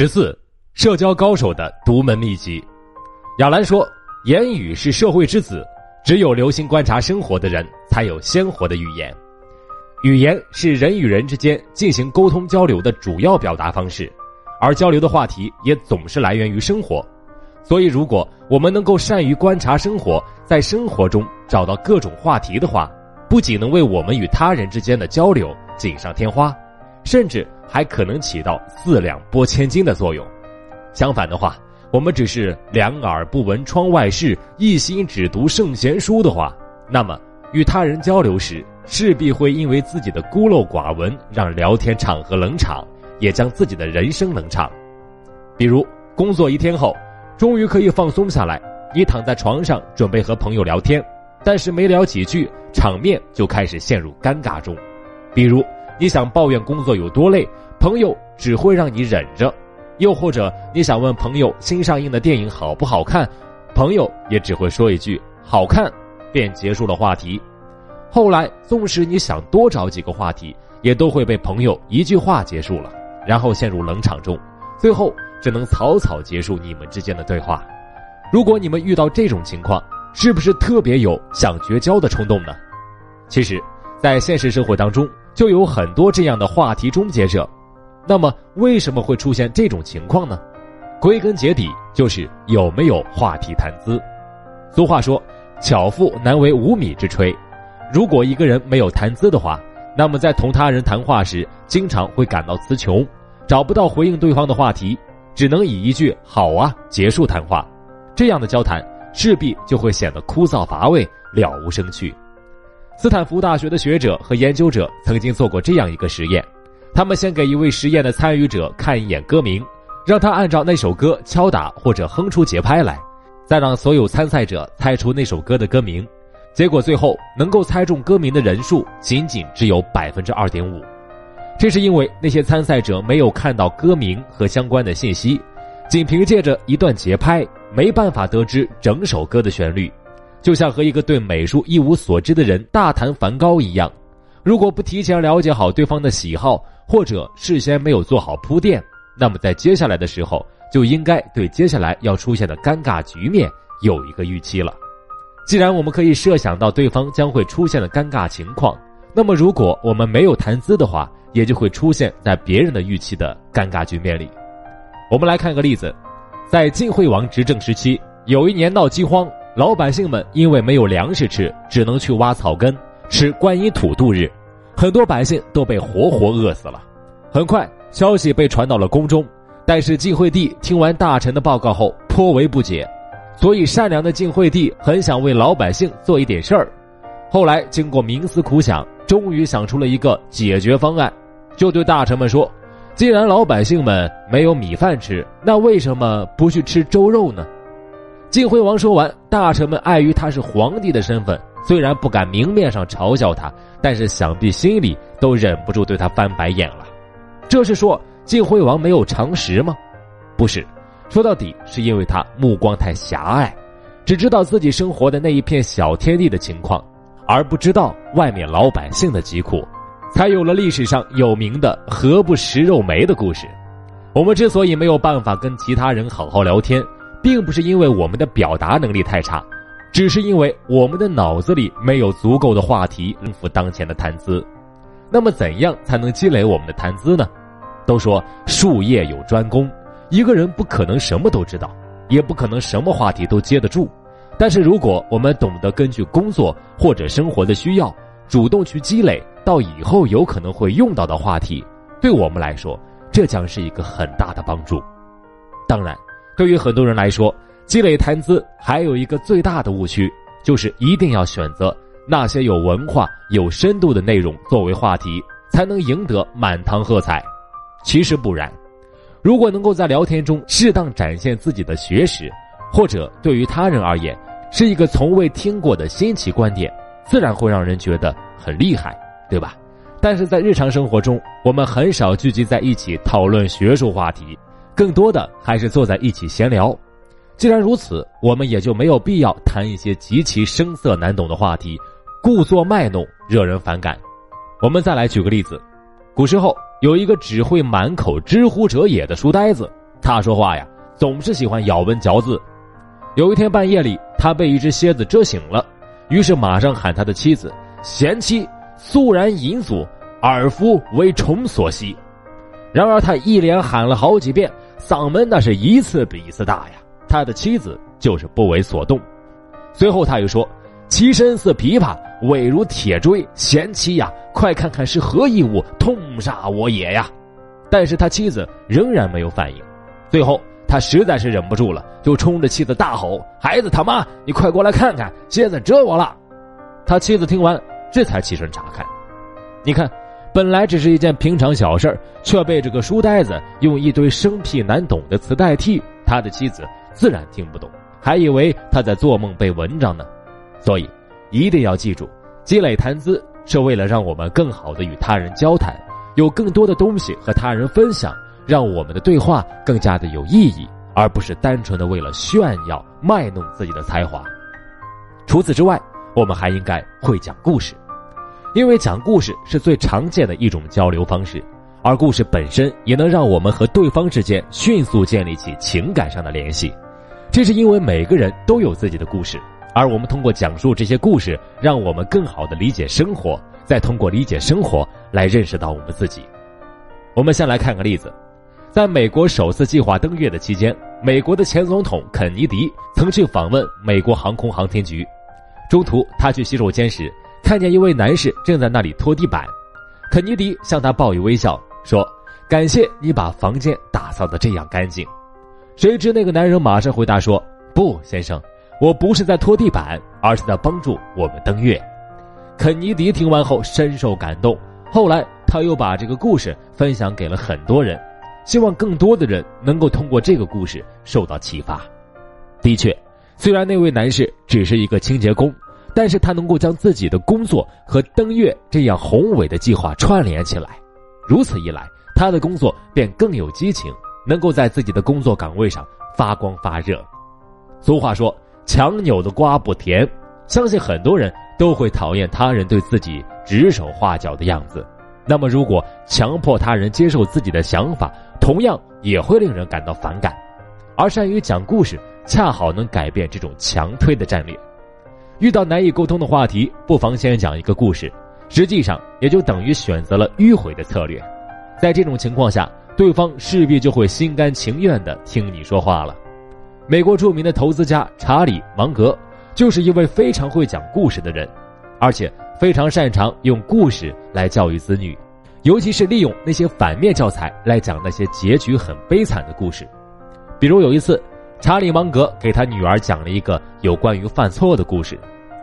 十四，社交高手的独门秘籍。亚兰说：“言语是社会之子，只有留心观察生活的人，才有鲜活的语言。语言是人与人之间进行沟通交流的主要表达方式，而交流的话题也总是来源于生活。所以，如果我们能够善于观察生活，在生活中找到各种话题的话，不仅能为我们与他人之间的交流锦上添花。”甚至还可能起到四两拨千斤的作用。相反的话，我们只是两耳不闻窗外事，一心只读圣贤书的话，那么与他人交流时，势必会因为自己的孤陋寡闻，让聊天场合冷场，也将自己的人生冷场。比如，工作一天后，终于可以放松下来，你躺在床上准备和朋友聊天，但是没聊几句，场面就开始陷入尴尬中。比如。你想抱怨工作有多累，朋友只会让你忍着；又或者你想问朋友新上映的电影好不好看，朋友也只会说一句“好看”，便结束了话题。后来，纵使你想多找几个话题，也都会被朋友一句话结束了，然后陷入冷场中，最后只能草草结束你们之间的对话。如果你们遇到这种情况，是不是特别有想绝交的冲动呢？其实，在现实生活当中。就有很多这样的话题终结者，那么为什么会出现这种情况呢？归根结底就是有没有话题谈资。俗话说：“巧妇难为无米之炊。”如果一个人没有谈资的话，那么在同他人谈话时，经常会感到词穷，找不到回应对方的话题，只能以一句“好啊”结束谈话。这样的交谈势必就会显得枯燥乏味，了无生趣。斯坦福大学的学者和研究者曾经做过这样一个实验，他们先给一位实验的参与者看一眼歌名，让他按照那首歌敲打或者哼出节拍来，再让所有参赛者猜出那首歌的歌名。结果最后能够猜中歌名的人数仅仅只有百分之二点五，这是因为那些参赛者没有看到歌名和相关的信息，仅凭借着一段节拍，没办法得知整首歌的旋律。就像和一个对美术一无所知的人大谈梵高一样，如果不提前了解好对方的喜好，或者事先没有做好铺垫，那么在接下来的时候就应该对接下来要出现的尴尬局面有一个预期了。既然我们可以设想到对方将会出现的尴尬情况，那么如果我们没有谈资的话，也就会出现在别人的预期的尴尬局面里。我们来看个例子，在晋惠王执政时期，有一年闹饥荒。老百姓们因为没有粮食吃，只能去挖草根、吃观音土度日，很多百姓都被活活饿死了。很快，消息被传到了宫中，但是晋惠帝听完大臣的报告后颇为不解，所以善良的晋惠帝很想为老百姓做一点事儿。后来经过冥思苦想，终于想出了一个解决方案，就对大臣们说：“既然老百姓们没有米饭吃，那为什么不去吃粥肉呢？”晋惠王说完，大臣们碍于他是皇帝的身份，虽然不敢明面上嘲笑他，但是想必心里都忍不住对他翻白眼了。这是说晋惠王没有常识吗？不是，说到底是因为他目光太狭隘，只知道自己生活的那一片小天地的情况，而不知道外面老百姓的疾苦，才有了历史上有名的“何不食肉糜”的故事。我们之所以没有办法跟其他人好好聊天。并不是因为我们的表达能力太差，只是因为我们的脑子里没有足够的话题应付当前的谈资。那么，怎样才能积累我们的谈资呢？都说术业有专攻，一个人不可能什么都知道，也不可能什么话题都接得住。但是，如果我们懂得根据工作或者生活的需要，主动去积累到以后有可能会用到的话题，对我们来说，这将是一个很大的帮助。当然。对于很多人来说，积累谈资还有一个最大的误区，就是一定要选择那些有文化、有深度的内容作为话题，才能赢得满堂喝彩。其实不然，如果能够在聊天中适当展现自己的学识，或者对于他人而言是一个从未听过的新奇观点，自然会让人觉得很厉害，对吧？但是在日常生活中，我们很少聚集在一起讨论学术话题。更多的还是坐在一起闲聊。既然如此，我们也就没有必要谈一些极其生涩难懂的话题，故作卖弄，惹人反感。我们再来举个例子：古时候有一个只会满口“知乎者也”的书呆子，他说话呀，总是喜欢咬文嚼字。有一天半夜里，他被一只蝎子蛰醒了，于是马上喊他的妻子：“贤妻，肃然引阻，尔夫为虫所吸。”然而他一连喊了好几遍，嗓门那是一次比一次大呀。他的妻子就是不为所动。随后他又说：“其身似琵琶，尾如铁锥，贤妻呀，快看看是何异物，痛杀我也呀！”但是他妻子仍然没有反应。最后他实在是忍不住了，就冲着妻子大吼：“孩子他妈，你快过来看看，蝎子蛰我了！”他妻子听完，这才起身查看。你看。本来只是一件平常小事却被这个书呆子用一堆生僻难懂的词代替，他的妻子自然听不懂，还以为他在做梦背文章呢。所以，一定要记住，积累谈资是为了让我们更好的与他人交谈，有更多的东西和他人分享，让我们的对话更加的有意义，而不是单纯的为了炫耀卖弄自己的才华。除此之外，我们还应该会讲故事。因为讲故事是最常见的一种交流方式，而故事本身也能让我们和对方之间迅速建立起情感上的联系。这是因为每个人都有自己的故事，而我们通过讲述这些故事，让我们更好的理解生活，再通过理解生活来认识到我们自己。我们先来看个例子，在美国首次计划登月的期间，美国的前总统肯尼迪曾去访问美国航空航天局，中途他去洗手间时。看见一位男士正在那里拖地板，肯尼迪向他报以微笑，说：“感谢你把房间打扫的这样干净。”谁知那个男人马上回答说：“不，先生，我不是在拖地板，而是在帮助我们登月。”肯尼迪听完后深受感动，后来他又把这个故事分享给了很多人，希望更多的人能够通过这个故事受到启发。的确，虽然那位男士只是一个清洁工。但是他能够将自己的工作和登月这样宏伟的计划串联起来，如此一来，他的工作便更有激情，能够在自己的工作岗位上发光发热。俗话说：“强扭的瓜不甜。”相信很多人都会讨厌他人对自己指手画脚的样子。那么，如果强迫他人接受自己的想法，同样也会令人感到反感。而善于讲故事，恰好能改变这种强推的战略。遇到难以沟通的话题，不妨先讲一个故事，实际上也就等于选择了迂回的策略。在这种情况下，对方势必就会心甘情愿的听你说话了。美国著名的投资家查理芒格就是一位非常会讲故事的人，而且非常擅长用故事来教育子女，尤其是利用那些反面教材来讲那些结局很悲惨的故事。比如有一次。查理芒格给他女儿讲了一个有关于犯错的故事。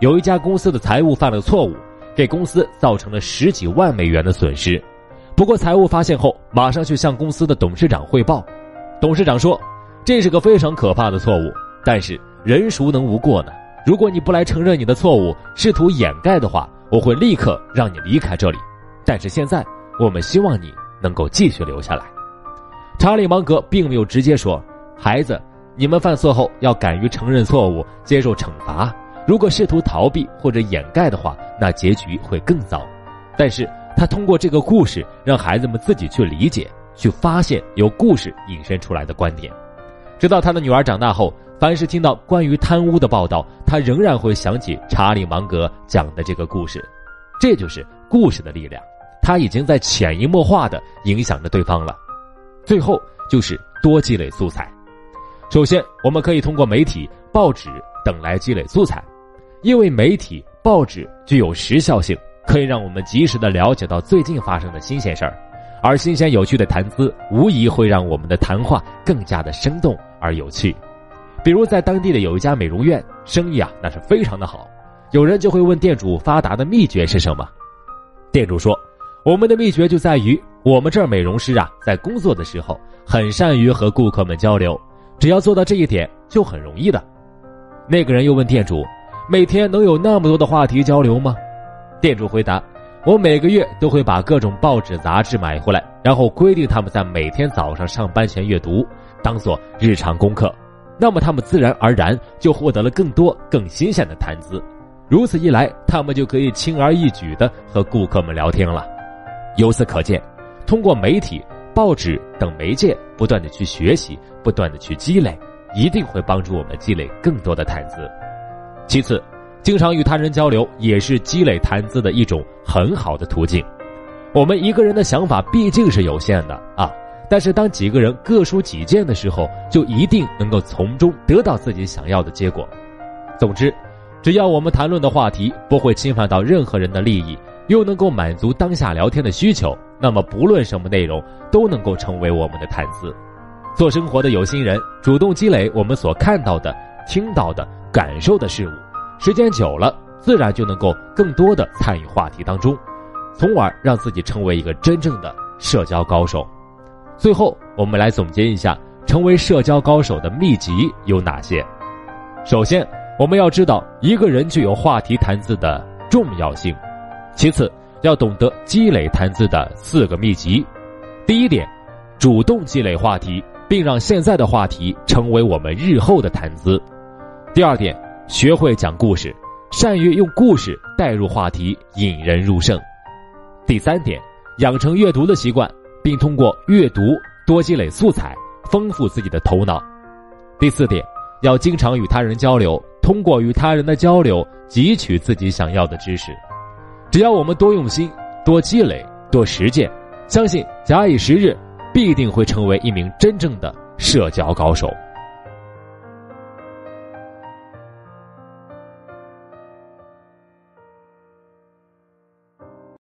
有一家公司的财务犯了错误，给公司造成了十几万美元的损失。不过财务发现后，马上去向公司的董事长汇报。董事长说：“这是个非常可怕的错误，但是人孰能无过呢？如果你不来承认你的错误，试图掩盖的话，我会立刻让你离开这里。但是现在，我们希望你能够继续留下来。”查理芒格并没有直接说：“孩子。”你们犯错后要敢于承认错误，接受惩罚。如果试图逃避或者掩盖的话，那结局会更糟。但是他通过这个故事，让孩子们自己去理解、去发现由故事引申出来的观点。直到他的女儿长大后，凡是听到关于贪污的报道，他仍然会想起查理芒格讲的这个故事。这就是故事的力量，他已经在潜移默化的影响着对方了。最后就是多积累素材。首先，我们可以通过媒体、报纸等来积累素材，因为媒体、报纸具有时效性，可以让我们及时的了解到最近发生的新鲜事儿，而新鲜有趣的谈资无疑会让我们的谈话更加的生动而有趣。比如，在当地的有一家美容院，生意啊那是非常的好，有人就会问店主发达的秘诀是什么？店主说：“我们的秘诀就在于我们这儿美容师啊，在工作的时候很善于和顾客们交流。”只要做到这一点就很容易的。那个人又问店主：“每天能有那么多的话题交流吗？”店主回答：“我每个月都会把各种报纸杂志买回来，然后规定他们在每天早上上班前阅读，当做日常功课。那么他们自然而然就获得了更多更新鲜的谈资。如此一来，他们就可以轻而易举的和顾客们聊天了。由此可见，通过媒体。报纸等媒介不断的去学习，不断的去积累，一定会帮助我们积累更多的谈资。其次，经常与他人交流也是积累谈资的一种很好的途径。我们一个人的想法毕竟是有限的啊，但是当几个人各抒己见的时候，就一定能够从中得到自己想要的结果。总之，只要我们谈论的话题不会侵犯到任何人的利益，又能够满足当下聊天的需求，那么不论什么内容都能够成为我们的谈资。做生活的有心人，主动积累我们所看到的、听到的、感受的事物，时间久了，自然就能够更多的参与话题当中。从而让自己成为一个真正的社交高手。最后，我们来总结一下成为社交高手的秘籍有哪些。首先，我们要知道一个人具有话题谈资的重要性。其次，要懂得积累谈资的四个秘籍。第一点，主动积累话题，并让现在的话题成为我们日后的谈资。第二点，学会讲故事，善于用故事带入话题，引人入胜。第三点，养成阅读的习惯，并通过阅读多积累素材，丰富自己的头脑。第四点，要经常与他人交流，通过与他人的交流汲取自己想要的知识。只要我们多用心、多积累、多实践，相信假以时日，必定会成为一名真正的社交高手。